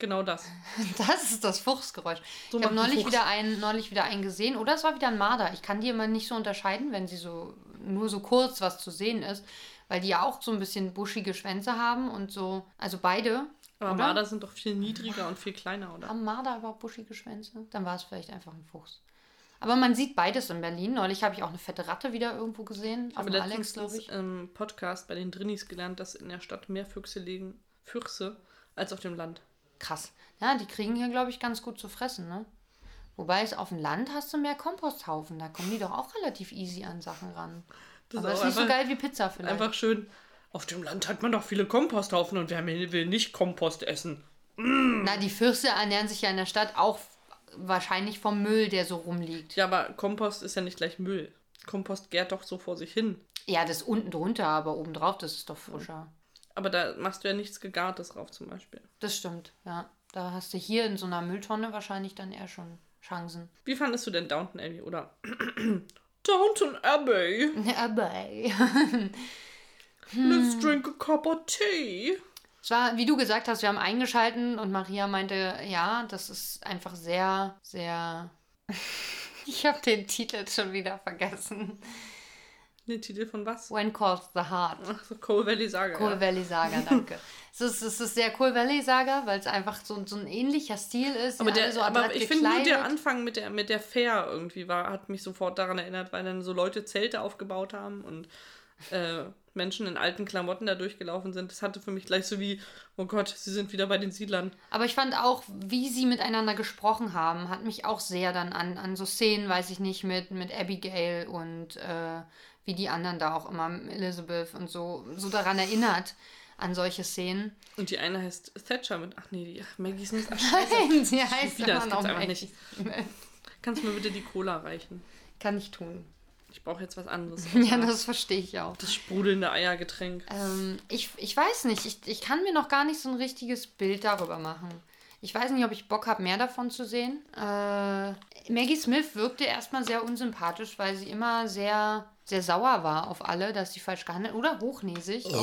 Genau das. Das ist das Fuchsgeräusch. So ich habe neulich wieder, einen, neulich wieder einen gesehen. Oder es war wieder ein Marder. Ich kann die immer nicht so unterscheiden, wenn sie so nur so kurz was zu sehen ist weil die ja auch so ein bisschen buschige Schwänze haben und so, also beide. Aber oder? Marder sind doch viel niedriger und viel kleiner, oder? Haben Marder überhaupt buschige Schwänze? Dann war es vielleicht einfach ein Fuchs. Aber man sieht beides in Berlin. Neulich habe ich auch eine fette Ratte wieder irgendwo gesehen. Ich habe letztens Alex, ich. im Podcast bei den Drinnis gelernt, dass in der Stadt mehr Füchse liegen, Füchse, als auf dem Land. Krass. Ja, die kriegen hier, glaube ich, ganz gut zu fressen, ne? Wobei es auf dem Land hast du mehr Komposthaufen. Da kommen die doch auch relativ easy an Sachen ran. Das Aber ist, ist nicht so geil wie Pizza vielleicht. Einfach schön. Auf dem Land hat man doch viele Komposthaufen und wer will nicht Kompost essen? Mm. Na, die Fürste ernähren sich ja in der Stadt auch wahrscheinlich vom Müll, der so rumliegt. Ja, aber Kompost ist ja nicht gleich Müll. Kompost gärt doch so vor sich hin. Ja, das unten drunter, aber obendrauf, das ist doch frischer. Aber da machst du ja nichts Gegartes drauf zum Beispiel. Das stimmt, ja. Da hast du hier in so einer Mülltonne wahrscheinlich dann eher schon Chancen. Wie fandest du denn Downton Abbey oder Downton Abbey. Abbey. Let's drink a cup of tea. Es war, wie du gesagt hast, wir haben eingeschalten und Maria meinte, ja, das ist einfach sehr, sehr. ich habe den Titel schon wieder vergessen. Den Titel von was? When Calls the Heart. Ach so, Coal Valley Saga. Coal ja. Valley Saga, danke. es, ist, es ist sehr Coal Valley Saga, weil es einfach so, so ein ähnlicher Stil ist. Aber, der, so aber ich finde nur der Anfang mit der, mit der Fair irgendwie war, hat mich sofort daran erinnert, weil dann so Leute Zelte aufgebaut haben und äh, Menschen in alten Klamotten da durchgelaufen sind. Das hatte für mich gleich so wie, oh Gott, sie sind wieder bei den Siedlern. Aber ich fand auch, wie sie miteinander gesprochen haben, hat mich auch sehr dann an, an so Szenen, weiß ich nicht, mit, mit Abigail und äh, wie die anderen da auch immer, Elizabeth und so, so daran erinnert an solche Szenen. Und die eine heißt Thatcher mit, ach nee, die, ach, Maggie Smith, ach Nein, sie heißt wieder, das gibt's einfach nicht. Kannst du mir bitte die Cola reichen? Kann ich tun. Ich brauche jetzt was anderes. ja, das verstehe ich auch. Das sprudelnde Eiergetränk. Ähm, ich, ich weiß nicht, ich, ich kann mir noch gar nicht so ein richtiges Bild darüber machen. Ich weiß nicht, ob ich Bock habe, mehr davon zu sehen. Äh, Maggie Smith wirkte erstmal sehr unsympathisch, weil sie immer sehr, sehr sauer war auf alle, dass sie falsch gehandelt oder hochnäsig.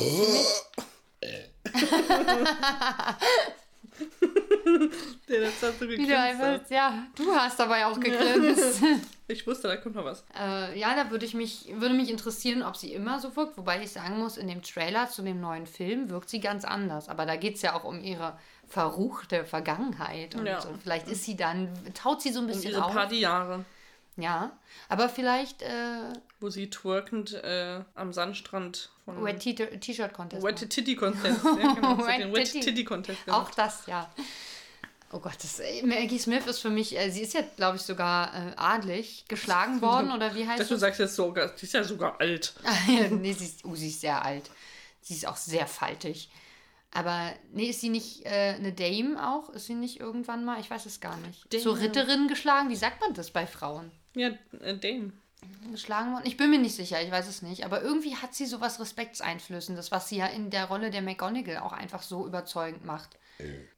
Hat so Wie du einfach, ja, du hast dabei auch gegrinst. ich wusste, da kommt noch was. Äh, ja, da würde ich mich, würde mich interessieren, ob sie immer so wirkt. Wobei ich sagen muss, in dem Trailer zu dem neuen Film wirkt sie ganz anders. Aber da geht es ja auch um ihre verruchte Vergangenheit. Und ja. so. vielleicht ist sie dann, taut sie so ein bisschen um ihre auf. Partyjahre. Ja, aber vielleicht äh, wo sie twerkend äh, am Sandstrand von. Wet T-Shirt Contest. Wet Titty Contest. ja, genau. Wet, Wet Titty Contest. Auch das, ja. Oh Gott, das, äh, Maggie Smith ist für mich, äh, sie ist ja, glaube ich, sogar äh, adlig geschlagen worden, oder wie heißt das? Du sagst jetzt sogar, sie ist ja sogar alt. nee, sie ist, oh, sie ist sehr alt. Sie ist auch sehr faltig. Aber nee, ist sie nicht äh, eine Dame auch? Ist sie nicht irgendwann mal? Ich weiß es gar nicht. Dame. So Ritterin geschlagen? Wie sagt man das bei Frauen? Ja, äh, Dame. Geschlagen worden? Ich bin mir nicht sicher, ich weiß es nicht. Aber irgendwie hat sie sowas Respektseinflößendes, was sie ja in der Rolle der McGonagall auch einfach so überzeugend macht.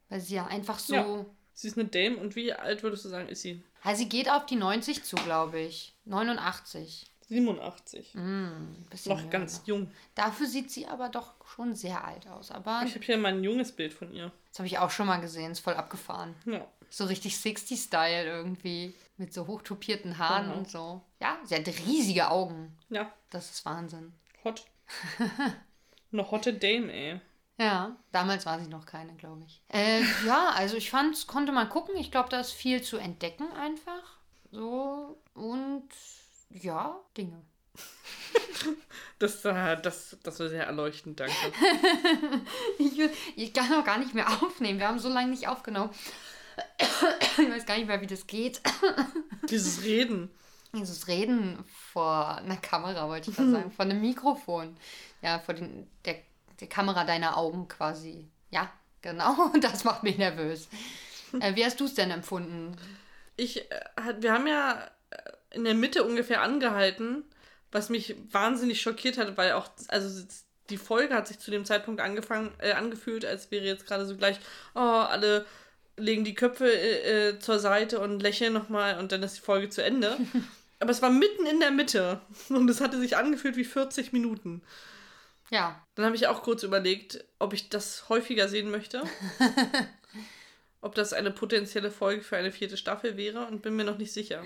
Weil sie ja einfach so. Ja, sie ist eine Dame und wie alt würdest du sagen, ist sie? Ja, sie geht auf die 90 zu, glaube ich. 89. 87. Mm, Noch jünger. ganz jung. Dafür sieht sie aber doch schon sehr alt aus. Aber ich habe hier mal ein junges Bild von ihr. Das habe ich auch schon mal gesehen. Ist voll abgefahren. Ja. So richtig 60-Style irgendwie. Mit so hochtopierten Haaren mhm. und so. Ja, sie hat riesige Augen. Ja. Das ist Wahnsinn. Hot. Eine hotte Dame, ey. Ja, damals war sie noch keine, glaube ich. Äh, ja, also ich fand, konnte man gucken. Ich glaube, da ist viel zu entdecken einfach. So und ja, Dinge. Das, äh, das, das war sehr erleuchtend, danke. ich, ich kann auch gar nicht mehr aufnehmen. Wir haben so lange nicht aufgenommen. Ich weiß gar nicht mehr, wie das geht. Dieses Reden. Dieses Reden vor einer Kamera, wollte ich gerade sagen. Vor einem Mikrofon. Ja, vor den, der, der Kamera deiner Augen quasi. Ja, genau. Das macht mich nervös. Äh, wie hast du es denn empfunden? Ich, äh, wir haben ja in der Mitte ungefähr angehalten, was mich wahnsinnig schockiert hat, weil auch, also die Folge hat sich zu dem Zeitpunkt angefangen, äh, angefühlt, als wäre jetzt gerade so gleich, oh, alle legen die Köpfe äh, äh zur Seite und lächeln nochmal und dann ist die Folge zu Ende. Aber es war mitten in der Mitte und es hatte sich angefühlt wie 40 Minuten. Ja. Dann habe ich auch kurz überlegt, ob ich das häufiger sehen möchte. ob das eine potenzielle Folge für eine vierte Staffel wäre und bin mir noch nicht sicher.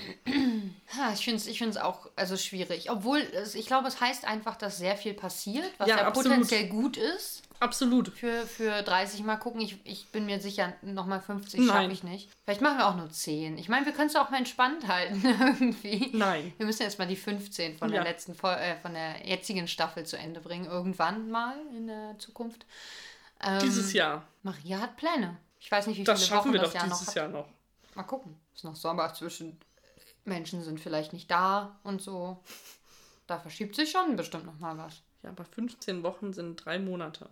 Ja, ich finde es ich auch also schwierig. Obwohl, es, ich glaube, es heißt einfach, dass sehr viel passiert, was ja, ja potenziell gut ist. Absolut. Für, für 30 Mal gucken. Ich, ich bin mir sicher, nochmal 50 schaffe ich nicht. Vielleicht machen wir auch nur 10. Ich meine, wir können es auch mal entspannt halten irgendwie. Nein. Wir müssen jetzt mal die 15 von ja. der letzten äh, von der jetzigen Staffel zu Ende bringen. Irgendwann mal in der Zukunft. Ähm, Dieses Jahr. Maria hat Pläne. Ich weiß nicht, wie das viele Wochen wir das Jahr dieses noch Jahr noch. Mal gucken. Ist noch Sommer zwischen. Menschen sind vielleicht nicht da und so. Da verschiebt sich schon bestimmt noch mal was. Ja, aber 15 Wochen sind drei Monate.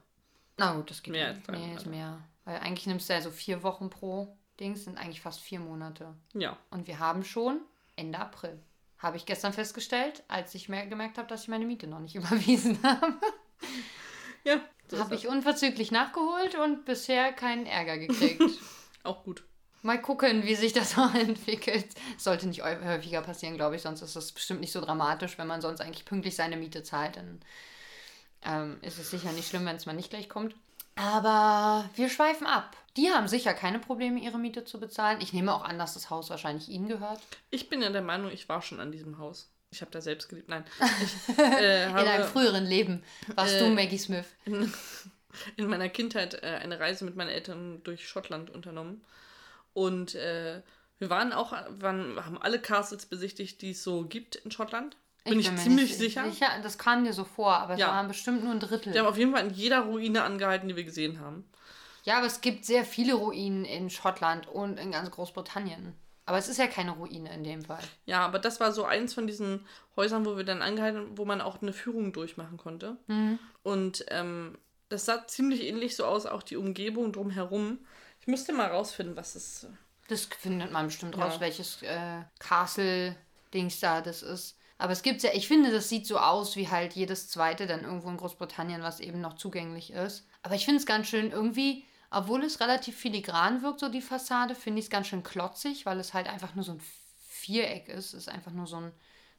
Na gut, das geht mehr. Als drei nee, ist mehr. Weil eigentlich nimmst du ja so vier Wochen pro Dings, sind eigentlich fast vier Monate. Ja. Und wir haben schon Ende April. Habe ich gestern festgestellt, als ich gemerkt habe, dass ich meine Miete noch nicht überwiesen habe. Ja, so Habe ich unverzüglich nachgeholt und bisher keinen Ärger gekriegt. Auch gut. Mal gucken, wie sich das so entwickelt. Sollte nicht häufiger passieren, glaube ich, sonst ist das bestimmt nicht so dramatisch. Wenn man sonst eigentlich pünktlich seine Miete zahlt, dann ähm, ist es sicher nicht schlimm, wenn es mal nicht gleich kommt. Aber wir schweifen ab. Die haben sicher keine Probleme, ihre Miete zu bezahlen. Ich nehme auch an, dass das Haus wahrscheinlich ihnen gehört. Ich bin ja der Meinung, ich war schon an diesem Haus. Ich habe da selbst geliebt. Nein. Ich, äh, in einem früheren Leben warst äh, du Maggie Smith. In, in meiner Kindheit äh, eine Reise mit meinen Eltern durch Schottland unternommen. Und äh, wir waren auch, waren, haben alle Castles besichtigt, die es so gibt in Schottland. Bin ich, bin ich ziemlich sicher. sicher. Das kam dir so vor, aber es ja. waren bestimmt nur ein Drittel. Wir haben auf jeden Fall in jeder Ruine angehalten, die wir gesehen haben. Ja, aber es gibt sehr viele Ruinen in Schottland und in ganz Großbritannien. Aber es ist ja keine Ruine in dem Fall. Ja, aber das war so eins von diesen Häusern, wo wir dann angehalten, wo man auch eine Führung durchmachen konnte. Mhm. Und ähm, das sah ziemlich ähnlich so aus, auch die Umgebung drumherum. Ich müsste mal rausfinden, was es. Das findet man bestimmt ja. raus, welches äh, Castle-Dings da das ist. Aber es gibt ja, ich finde, das sieht so aus wie halt jedes zweite dann irgendwo in Großbritannien, was eben noch zugänglich ist. Aber ich finde es ganz schön irgendwie obwohl es relativ filigran wirkt, so die Fassade, finde ich es ganz schön klotzig, weil es halt einfach nur so ein Viereck ist. Es ist einfach nur so ein,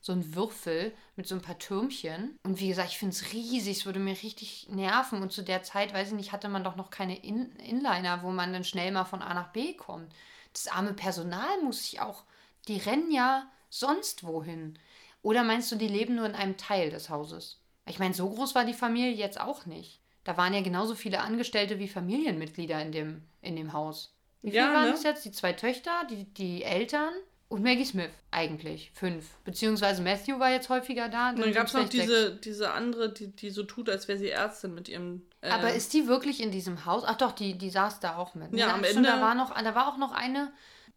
so ein Würfel mit so ein paar Türmchen. Und wie gesagt, ich finde es riesig, es würde mir richtig nerven. Und zu der Zeit, weiß ich nicht, hatte man doch noch keine In Inliner, wo man dann schnell mal von A nach B kommt. Das arme Personal muss ich auch, die rennen ja sonst wohin. Oder meinst du, die leben nur in einem Teil des Hauses? Ich meine, so groß war die Familie jetzt auch nicht. Da waren ja genauso viele Angestellte wie Familienmitglieder in dem, in dem Haus. Wie viele ja, waren ne? das jetzt? Die zwei Töchter, die, die Eltern Und Maggie Smith eigentlich. Fünf. Beziehungsweise Matthew war jetzt häufiger da. Und dann gab es noch diese, diese andere, die, die so tut, als wäre sie Ärztin mit ihrem. Äh Aber ist die wirklich in diesem Haus? Ach doch, die, die saß da auch mit. Ja, ja am Ende. Da war, noch, da war auch noch eine,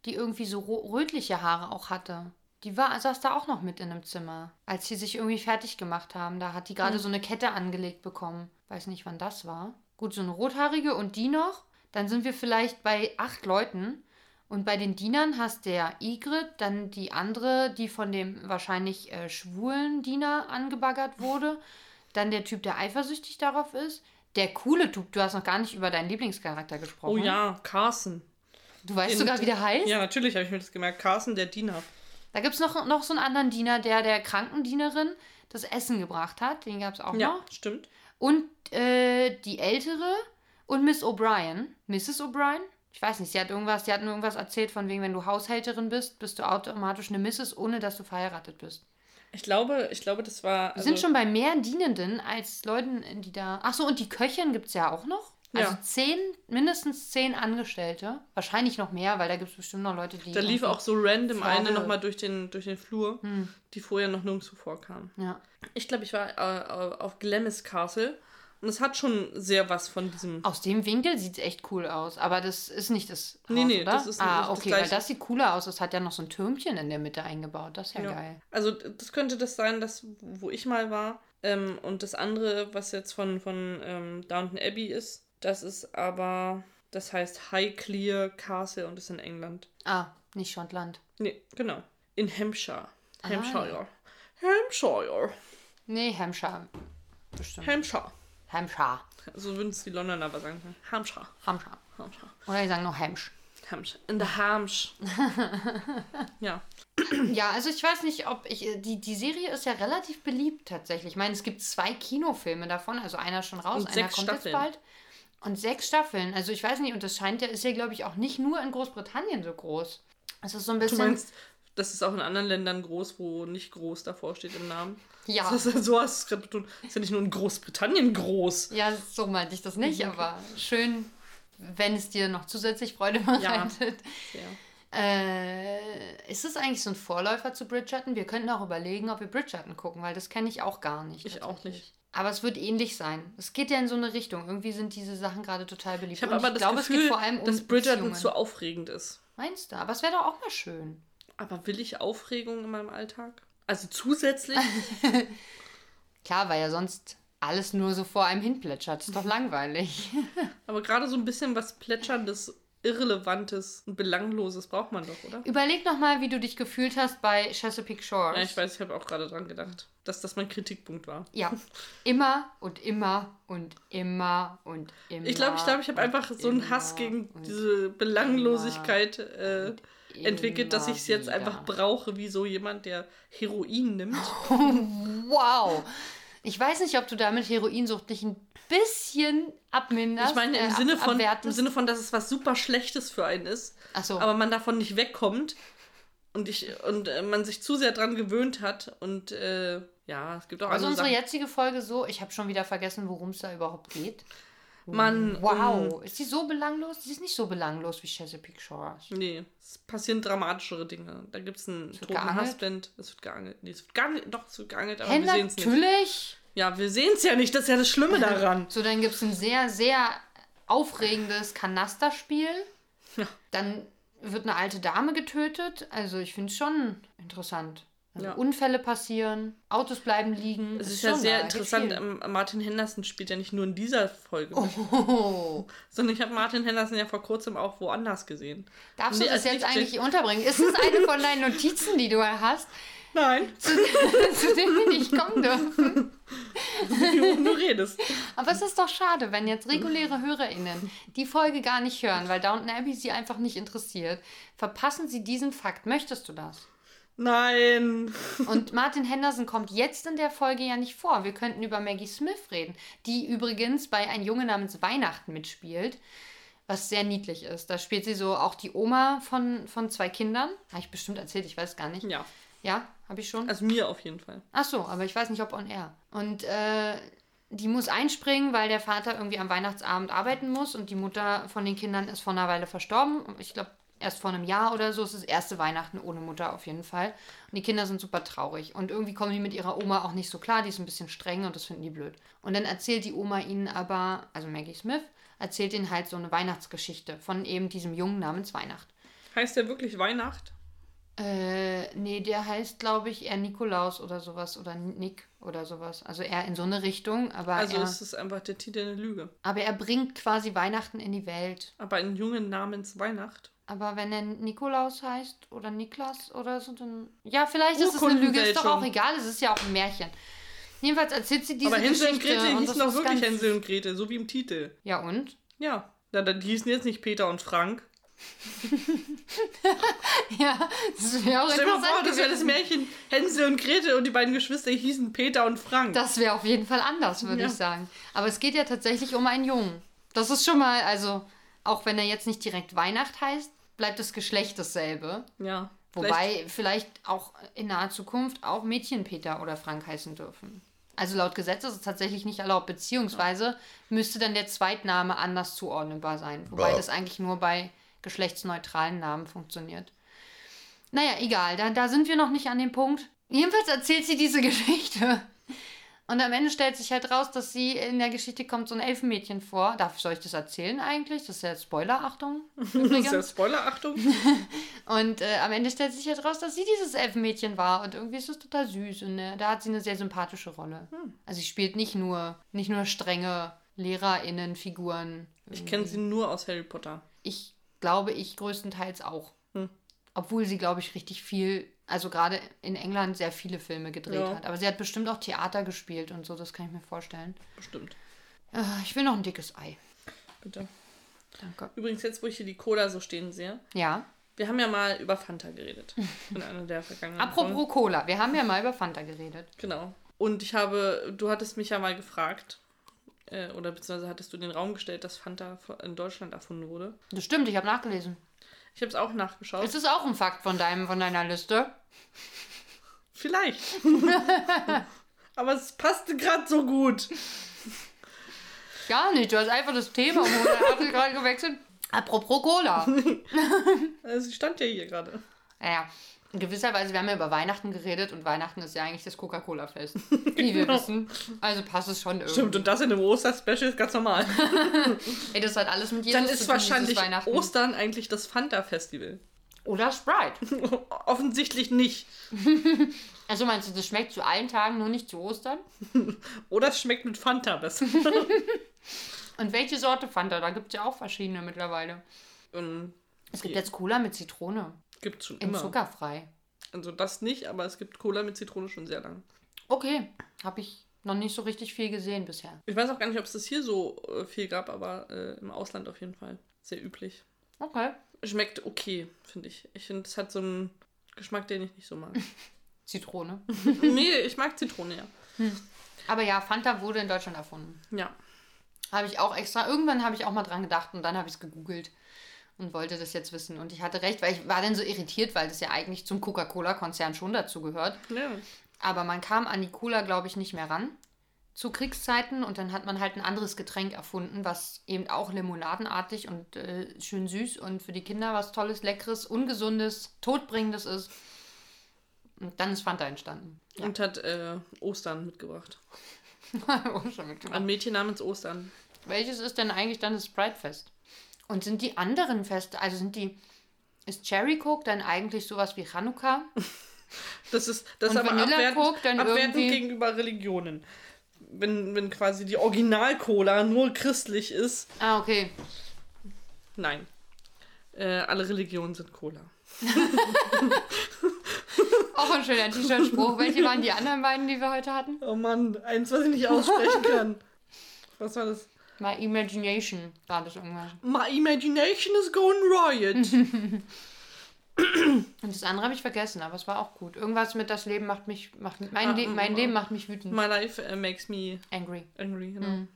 die irgendwie so rötliche Haare auch hatte. Die war, saß da auch noch mit in einem Zimmer, als sie sich irgendwie fertig gemacht haben. Da hat die gerade hm. so eine Kette angelegt bekommen. Weiß nicht, wann das war. Gut, so eine rothaarige und die noch. Dann sind wir vielleicht bei acht Leuten. Und bei den Dienern hast der Igrit, dann die andere, die von dem wahrscheinlich äh, schwulen Diener angebaggert wurde, dann der Typ, der eifersüchtig darauf ist, der coole Typ, du hast noch gar nicht über deinen Lieblingscharakter gesprochen. Oh ja, Carson. Du weißt In, sogar, wie der heißt? Ja, natürlich habe ich mir das gemerkt. Carson, der Diener. Da gibt es noch, noch so einen anderen Diener, der der Krankendienerin das Essen gebracht hat. Den gab es auch ja, noch. Ja, stimmt. Und äh, die ältere und Miss O'Brien. Mrs. O'Brien? Ich weiß nicht, sie hat irgendwas, sie hat nur irgendwas erzählt von wegen, wenn du Haushälterin bist, bist du automatisch eine Misses, ohne dass du verheiratet bist. Ich glaube, ich glaube, das war. Also Wir sind schon bei mehr Dienenden als Leuten, die da. Achso, und die Köchin gibt es ja auch noch. Also ja. zehn, mindestens zehn Angestellte. Wahrscheinlich noch mehr, weil da gibt es bestimmt noch Leute, die. Da lief auch so random Frage. eine nochmal durch den, durch den Flur, hm. die vorher noch nirgendwo vorkam. Ja. Ich glaube, ich war äh, auf Glamis Castle und es hat schon sehr was von diesem. Aus dem Winkel sieht es echt cool aus. Aber das ist nicht das. Haus, nee, nee, oder? das ist Ah, nicht okay, das weil das sieht cooler aus. Es hat ja noch so ein Türmchen in der Mitte eingebaut. Das ist ja, ja. geil. Also, das könnte das sein, das, wo ich mal war. Ähm, und das andere, was jetzt von, von ähm, Downton Abbey ist, das ist aber. Das heißt Highclere Castle und ist in England. Ah, nicht Schottland. Nee, genau. In Hampshire. Ah. Hampshire. Hampshire. Nee, Hampshire. Bestimmt. Hampshire. Hampshire. So würden es die Londoner aber sagen. Hampshire. Hampshire. Hampshire. Oder die sagen noch Hamsh. Hamsh. In der Hamsh. ja. Ja, also ich weiß nicht, ob ich. Die, die Serie ist ja relativ beliebt tatsächlich. Ich meine, es gibt zwei Kinofilme davon, also einer schon raus, und einer kommt Staffeln. jetzt bald. Und sechs Staffeln. Also ich weiß nicht, und das scheint ja, ist ja, glaube ich, auch nicht nur in Großbritannien so groß. Es ist so ein bisschen. Du meinst, das ist auch in anderen Ländern groß, wo nicht groß davor steht im Namen. Ja. Das ist, so hast du es gerade betont. Das ist ja nicht nur in Großbritannien groß. Ja, so meinte ich das nicht, mhm. aber schön, wenn es dir noch zusätzlich Freude bereitet. Ja. Äh, ist es eigentlich so ein Vorläufer zu Bridgerton? Wir könnten auch überlegen, ob wir Bridgerton gucken, weil das kenne ich auch gar nicht. Ich auch nicht. Aber es wird ähnlich sein. Es geht ja in so eine Richtung. Irgendwie sind diese Sachen gerade total beliebt. Ich habe aber ich das glaube, Gefühl, es geht vor allem um dass Bridgerton zu aufregend ist. Meinst du? Aber es wäre doch auch mal schön. Aber will ich Aufregung in meinem Alltag? Also zusätzlich? Klar, weil ja sonst alles nur so vor einem hin plätschert. Ist doch langweilig. Aber gerade so ein bisschen was Plätscherndes, Irrelevantes und Belangloses braucht man doch, oder? Überleg nochmal, wie du dich gefühlt hast bei Chesapeake Shores. Ja, ich weiß, ich habe auch gerade dran gedacht, dass das mein Kritikpunkt war. Ja. Immer und immer und immer und immer. Ich glaube, ich, glaub, ich habe einfach so einen Hass gegen diese Belanglosigkeit. Äh, entwickelt, dass ich es jetzt einfach brauche, wie so jemand, der Heroin nimmt. wow. Ich weiß nicht, ob du damit Heroinsucht nicht ein bisschen abminderst. Ich meine im, äh, Sinne von, im Sinne von, dass es was super Schlechtes für einen ist, so. aber man davon nicht wegkommt und, ich, und äh, man sich zu sehr dran gewöhnt hat und äh, ja, es gibt auch Also unsere Sachen. jetzige Folge so, ich habe schon wieder vergessen, worum es da überhaupt geht. Man, wow. Ist sie so belanglos? Sie ist nicht so belanglos wie Chesapeake Shores. Nee, es passieren dramatischere Dinge. Da gibt es einen toten Husband. Es wird geangelt. Nee, es wird gar nicht, doch, es wird geangelt, aber hey, wir sehen es nicht. Natürlich. Ja, wir sehen es ja nicht. Das ist ja das Schlimme daran. so, dann gibt es ein sehr, sehr aufregendes Kanasterspiel. Ja. Dann wird eine alte Dame getötet. Also ich finde es schon interessant. Also ja. Unfälle passieren, Autos bleiben liegen. Es ist, ist ja sehr interessant. Ähm, Martin Henderson spielt ja nicht nur in dieser Folge mit, oh. sondern ich habe Martin Henderson ja vor kurzem auch woanders gesehen. Darfst du das jetzt eigentlich unterbringen? Ist es eine von deinen Notizen, die du hast? Nein. Zu, zu denen wir nicht kommen dürfen. Wie du redest. Aber es ist doch schade, wenn jetzt reguläre HörerInnen die Folge gar nicht hören, weil Downton Abbey sie einfach nicht interessiert. Verpassen sie diesen Fakt. Möchtest du das? Nein. Und Martin Henderson kommt jetzt in der Folge ja nicht vor. Wir könnten über Maggie Smith reden, die übrigens bei Ein Junge namens Weihnachten mitspielt, was sehr niedlich ist. Da spielt sie so auch die Oma von, von zwei Kindern. Habe ich bestimmt erzählt, ich weiß gar nicht. Ja. Ja, habe ich schon. Also mir auf jeden Fall. Ach so, aber ich weiß nicht, ob on air. Und äh, die muss einspringen, weil der Vater irgendwie am Weihnachtsabend arbeiten muss und die Mutter von den Kindern ist vor einer Weile verstorben. Ich glaube, erst vor einem Jahr oder so. Es ist das erste Weihnachten ohne Mutter auf jeden Fall. Und die Kinder sind super traurig. Und irgendwie kommen die mit ihrer Oma auch nicht so klar. Die ist ein bisschen streng und das finden die blöd. Und dann erzählt die Oma ihnen aber, also Maggie Smith, erzählt ihnen halt so eine Weihnachtsgeschichte von eben diesem Jungen namens Weihnacht. Heißt der wirklich Weihnacht? Äh, nee, der heißt, glaube ich, eher Nikolaus oder sowas oder Nick oder sowas. Also eher in so eine Richtung, aber Also er, ist es einfach der Titel eine Lüge. aber er bringt quasi Weihnachten in die Welt. Aber einen Jungen namens Weihnacht. Aber wenn er Nikolaus heißt oder Niklas oder so, dann. Ja, vielleicht ist es eine Lüge, ist doch auch egal, es ist ja auch ein Märchen. Jedenfalls erzählt sie diese Aber Hänsel und Geschichte. Gretel und hießen das doch wirklich Hänsel und Gretel, so wie im Titel. Ja, und? Ja. Dann die hießen jetzt nicht Peter und Frank. Ja, das wäre auch Stell dir mal interessant vor, das wäre das. Märchen Hänsel und Gretel und die beiden Geschwister hießen Peter und Frank. Das wäre auf jeden Fall anders, würde Ja. ich sagen. Aber es geht ja tatsächlich um einen Jungen. Das ist schon mal, also, auch wenn er jetzt nicht direkt Weihnacht heißt, bleibt das Geschlecht dasselbe. ja. Wobei vielleicht auch in naher Zukunft auch Mädchen Peter oder Frank heißen dürfen. Also laut Gesetz ist es tatsächlich nicht erlaubt, beziehungsweise müsste dann der Zweitname anders zuordnenbar sein. Wobei das eigentlich nur bei geschlechtsneutralen Namen funktioniert. Naja, egal, da, da sind wir noch nicht an dem Punkt. Jedenfalls erzählt sie diese Geschichte. Und am Ende stellt sich halt raus, dass sie in der Geschichte kommt so ein Elfenmädchen vor. Darf soll ich das erzählen eigentlich? Das ist ja Spoiler, Achtung. Das ist ja Spoiler, Achtung. Und äh, am Ende stellt sich halt raus, dass sie dieses Elfenmädchen war. Und irgendwie ist es total süß. Und äh, da hat sie eine sehr sympathische Rolle. Also sie spielt nicht nur, nicht nur strenge LehrerInnen-Figuren. Ich kenne sie nur aus Harry Potter. Ich glaube, ich größtenteils auch. Obwohl sie, glaube ich, richtig viel, also gerade in England sehr viele Filme gedreht Ja. hat. Aber sie hat bestimmt auch Theater gespielt und so, das kann ich mir vorstellen. Bestimmt. Äh, ich will noch ein dickes Ei. Bitte. Danke. Übrigens, jetzt, wo ich hier die Cola so stehen sehe, Ja. wir haben ja mal über Fanta geredet. In einer der vergangenen Folgen. Apropos Cola, wir haben ja mal über Fanta geredet. Genau. Und ich habe, du hattest mich ja mal gefragt, äh, oder beziehungsweise hattest du den Raum gestellt, dass Fanta in Deutschland erfunden wurde. Das stimmt, ich habe nachgelesen. Ich habe es auch nachgeschaut. Ist es auch ein Fakt von, deinem, von deiner Liste? Vielleicht. Aber es passte gerade so gut. Gar nicht, du hast einfach das Thema um 180 Grad gewechselt. Apropos Cola. Also, sie stand ja hier gerade. Naja, in gewisser Weise, wir haben ja über Weihnachten geredet und Weihnachten ist ja eigentlich das Coca-Cola-Fest. Wie wir wissen. Also passt es schon irgendwie. Stimmt, und das in einem Oster-Special ist ganz normal. Ey, das hat alles mit Jesus Dann zu ist tun, wahrscheinlich. Ostern eigentlich das Fanta-Festival. Oder Sprite. Offensichtlich nicht. Also meinst du, das schmeckt zu allen Tagen, nur nicht zu Ostern? Oder es schmeckt mit Fanta besser. Und welche Sorte Fanta? Da gibt es ja auch verschiedene mittlerweile. Und Es gibt jetzt Cola mit Zitrone. Gibt es schon Im immer. Zuckerfrei. Also das nicht, aber es gibt Cola mit Zitrone schon sehr lang. Okay, habe ich noch nicht so richtig viel gesehen bisher. Ich weiß auch gar nicht, ob es das hier so äh, viel gab, aber äh, im Ausland auf jeden Fall. Sehr üblich. Okay. Schmeckt okay, finde ich. Ich finde, es hat so einen Geschmack, den ich nicht so mag. Zitrone. nee, ich mag Zitrone, ja. Aber ja, Fanta wurde in Deutschland erfunden. Ja. Habe ich auch extra, irgendwann habe ich auch mal dran gedacht und dann habe ich es gegoogelt und wollte das jetzt wissen. Und ich hatte recht, weil ich war dann so irritiert, weil das ja eigentlich zum Coca-Cola-Konzern schon dazu gehört. ja. Aber man kam an die Cola, glaube ich, nicht mehr ran zu Kriegszeiten und dann hat man halt ein anderes Getränk erfunden, was eben auch limonadenartig und äh, schön süß und für die Kinder was Tolles, Leckeres, Ungesundes, Todbringendes ist. Und dann ist Fanta entstanden. Und hat äh, Ostern mitgebracht. Schon mitgemacht. Ein Mädchen namens Ostern. Welches ist denn eigentlich dann das Sprite-Fest? Und sind die anderen Feste, also sind die, ist Cherry Coke dann eigentlich sowas wie Chanukka? Das ist das Und ist aber abwertend, Coke dann abwertend irgendwie- gegenüber Religionen. Wenn, wenn quasi die Original-Cola nur christlich ist, Ah, okay. nein. Äh, alle Religionen sind Cola. Auch ein schöner T-Shirt-Spruch. Welche waren die anderen beiden, die wir heute hatten? Oh Mann, eins, was ich nicht aussprechen kann. Was war das? My Imagination war das irgendwas. My imagination is going riot. Und das andere habe ich vergessen, aber es war auch gut. Irgendwas mit das Leben macht mich, macht mein, Ah, Le mm, mein mm, Leben mm. macht mich wütend. My life äh, makes me Angry. angry. Genau. Mhm.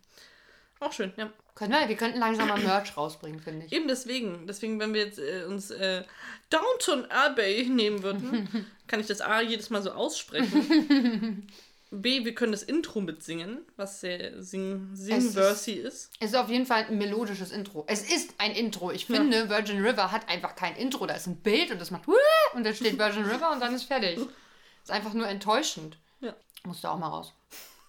Auch schön, ja. Können wir, wir könnten langsam mal Merch rausbringen, finde ich. Eben deswegen. Deswegen, wenn wir jetzt äh, uns äh, Downton Abbey nehmen würden, kann ich das A jedes Mal so aussprechen. B, wir können das Intro mitsingen, was sehr sing Singversy ist. Es ist auf jeden Fall ein melodisches Intro. Es ist ein Intro. Ich finde, Virgin River hat einfach kein Intro. Da ist ein Bild und das macht und dann steht Virgin River und dann ist fertig. Ist einfach nur enttäuschend. Ja. Musst du auch mal raus.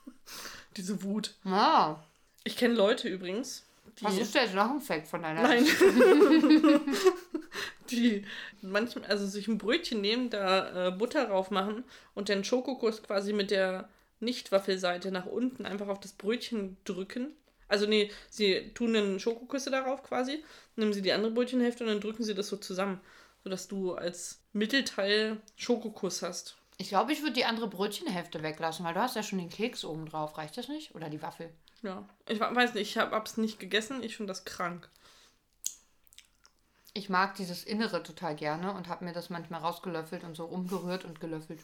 Diese Wut. Ah, Ich kenne Leute übrigens, die. was ist jetzt noch ein Fact von deiner Nein. die manchmal, also sich ein Brötchen nehmen, da äh, Butter drauf machen und den Schokokuss quasi mit der Nicht-Waffelseite nach unten einfach auf das Brötchen drücken. Also nee, sie tun einen Schokoküsse darauf quasi, nehmen sie die andere Brötchenhälfte und dann drücken sie das so zusammen, sodass du als Mittelteil Schokokuss hast. Ich glaube, ich würde die andere Brötchenhälfte weglassen, weil du hast ja schon den Keks oben drauf. Reicht das nicht? Oder die Waffel? Ja, ich weiß nicht, ich habe es nicht gegessen, ich finde das krank. Ich mag dieses Innere total gerne und habe mir das manchmal rausgelöffelt und so umgerührt und gelöffelt.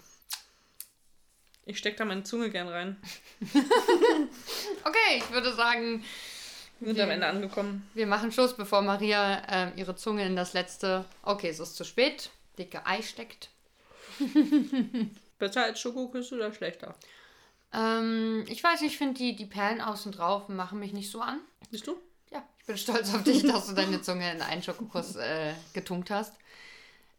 Ich stecke da meine Zunge gern rein. Okay, ich würde sagen, Wir sind am Ende angekommen. wir machen Schluss, bevor Maria ähm, ihre Zunge in das letzte, okay, es ist zu spät, dicke Ei steckt. Besser als Schokoküsse oder schlechter? Ähm, ich weiß nicht, ich finde die, die Perlen außen drauf machen mich nicht so an. Siehst du? Ja, ich bin stolz auf dich, dass du deine Zunge in einen Schokokuss äh, getunkt hast.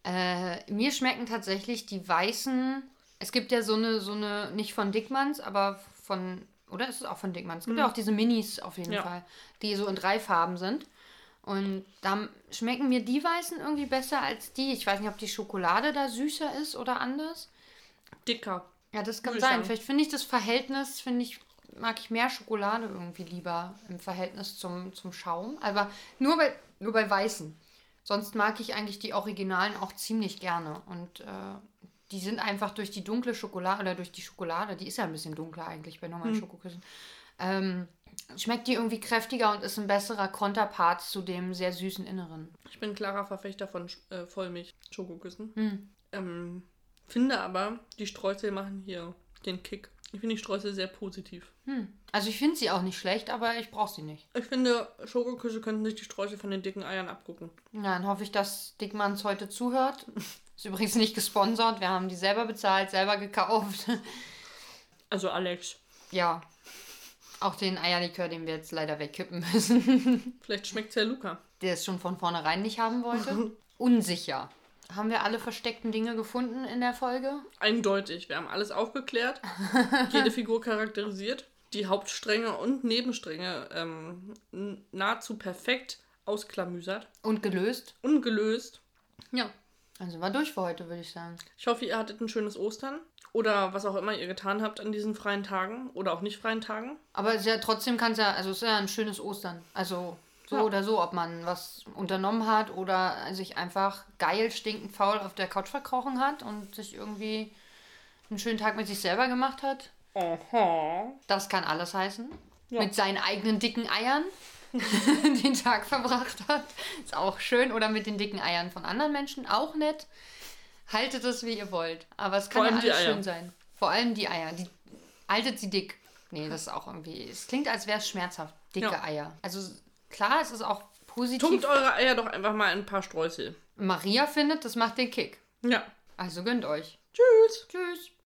Äh, mir schmecken tatsächlich die weißen. Es gibt ja so eine, so eine, nicht von Dickmanns, aber von, oder ist es auch von Dickmanns? Es gibt ja auch diese Minis auf jeden Ja. Fall, die so in drei Farben sind. Und da schmecken mir die weißen irgendwie besser als die. Ich weiß nicht, ob die Schokolade da süßer ist oder anders. Dicker. Ja, das kann Würde sein. Vielleicht finde ich das Verhältnis, finde ich, mag ich mehr Schokolade irgendwie lieber im Verhältnis zum, zum Schaum. Aber nur bei, nur bei Weißen. Sonst mag ich eigentlich die Originalen auch ziemlich gerne. Und äh, die sind einfach durch die dunkle Schokolade oder durch die Schokolade, die ist ja ein bisschen dunkler eigentlich bei normalen Schokoküssen, ähm, schmeckt die irgendwie kräftiger und ist ein besserer Konterpart zu dem sehr süßen Inneren. Ich bin klarer Verfechter von äh, Vollmilch-Schokoküssen. Hm. Ähm, finde aber, die Streusel machen hier den Kick. Ich finde die Streusel sehr positiv. Hm. Also ich finde sie auch nicht schlecht, aber ich brauche sie nicht. Ich finde, Schokoküsse könnten sich die Streusel von den dicken Eiern abgucken. Ja, dann hoffe ich, dass Dickmanns heute zuhört. Ist übrigens nicht gesponsert. Wir haben die selber bezahlt, selber gekauft. Also Alex, ja. Auch den Eierlikör, den wir jetzt leider wegkippen müssen. vielleicht schmeckt es ja Luca. Der es schon von vornherein nicht haben wollte. Unsicher. Haben wir alle versteckten Dinge gefunden in der Folge? Eindeutig. Wir haben alles aufgeklärt, jede Figur charakterisiert, die Hauptstränge und Nebenstränge ähm, nahezu perfekt ausklamüsert Und gelöst? und gelöst. Ja. Sind wir durch für heute, würde ich sagen. Ich hoffe, ihr hattet ein schönes Ostern oder was auch immer ihr getan habt an diesen freien Tagen oder auch nicht freien Tagen. Aber es ist ja, trotzdem kann es ja, also es ist ja ein schönes Ostern. Also so Ja. oder so, ob man was unternommen hat oder sich einfach geil stinkend faul auf der Couch verkrochen hat und sich irgendwie einen schönen Tag mit sich selber gemacht hat. Aha. Das kann alles heißen. Ja. Mit seinen eigenen dicken Eiern den Tag verbracht hat. Ist auch schön. Oder mit den dicken Eiern von anderen Menschen. Auch nett. Haltet es, wie ihr wollt. Aber es kann ja alles schön sein. Vor allem die Eier. Die, haltet sie dick. Nee, das ist auch irgendwie. Es klingt, als wäre es schmerzhaft. Dicke Ja. Eier. Also klar, es ist auch positiv. Tunkt eure Eier doch einfach mal in ein paar Streusel. Maria findet, das macht den Kick. Ja. Also gönnt euch. Tschüss. Tschüss.